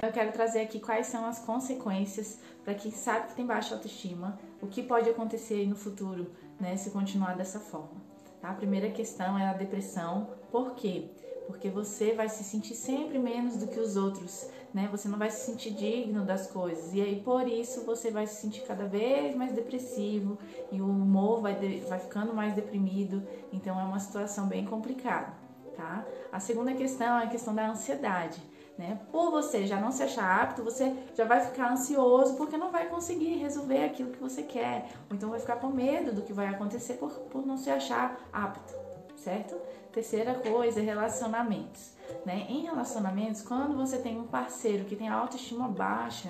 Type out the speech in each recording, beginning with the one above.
Eu quero trazer aqui quais são as consequências para quem sabe que tem baixa autoestima, o que pode acontecer no futuro, né, se continuar dessa forma. Tá? A primeira questão é a depressão. Por quê? Porque você vai se sentir sempre menos do que os outros, né? Você não vai se sentir digno das coisas. E aí, por isso, você vai se sentir cada vez mais depressivo e o humor vai, de, vai ficando mais deprimido. Então, é uma situação bem complicada, tá? A segunda questão é a questão da ansiedade. Né? Por você já não se achar apto, você já vai ficar ansioso porque não vai conseguir resolver aquilo que você quer, ou então vai ficar com medo do que vai acontecer por, por não se achar apto, certo? Terceira coisa, relacionamentos. Né? Em relacionamentos, quando você tem um parceiro que tem autoestima baixa,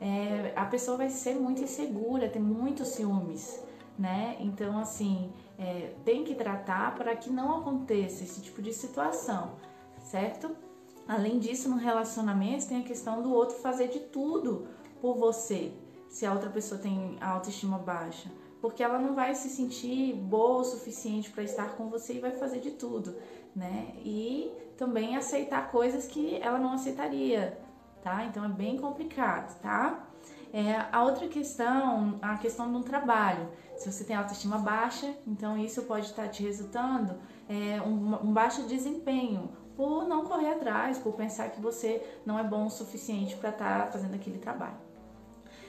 é, a pessoa vai ser muito insegura, tem muitos ciúmes, né? Então, assim, é, tem que tratar para que não aconteça esse tipo de situação, certo? Além disso, no relacionamento tem a questão do outro fazer de tudo por você, se a outra pessoa tem autoestima baixa, porque ela não vai se sentir boa o suficiente para estar com você e vai fazer de tudo, né? E também aceitar coisas que ela não aceitaria, tá? Então é bem complicado, tá? É, a outra questão, a questão do trabalho. Se você tem autoestima baixa, então isso pode estar te resultando é, um, um baixo desempenho, correr atrás, por pensar que você não é bom o suficiente para estar tá fazendo aquele trabalho.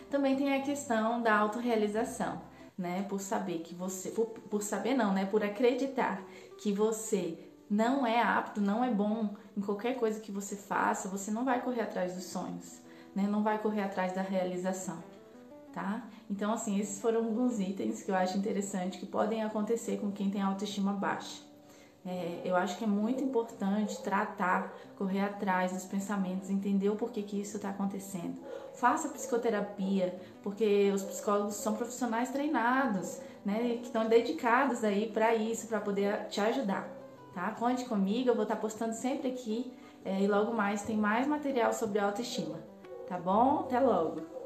Também tem a questão da autorrealização, né? Por saber que você, por, por saber não, né? Por acreditar que você não é apto, não é bom em qualquer coisa que você faça, você não vai correr atrás dos sonhos, né? Não vai correr atrás da realização, tá? Então, assim, esses foram alguns itens que eu acho interessante que podem acontecer com quem tem autoestima baixa. É, eu acho que é muito importante tratar, correr atrás dos pensamentos, entender o porquê que isso está acontecendo. Faça psicoterapia, porque os psicólogos são profissionais treinados, né, que estão dedicados aí para isso, para poder te ajudar, tá? Conte comigo, eu vou estar tá postando sempre aqui é, e logo mais tem mais material sobre autoestima, tá bom? Até logo!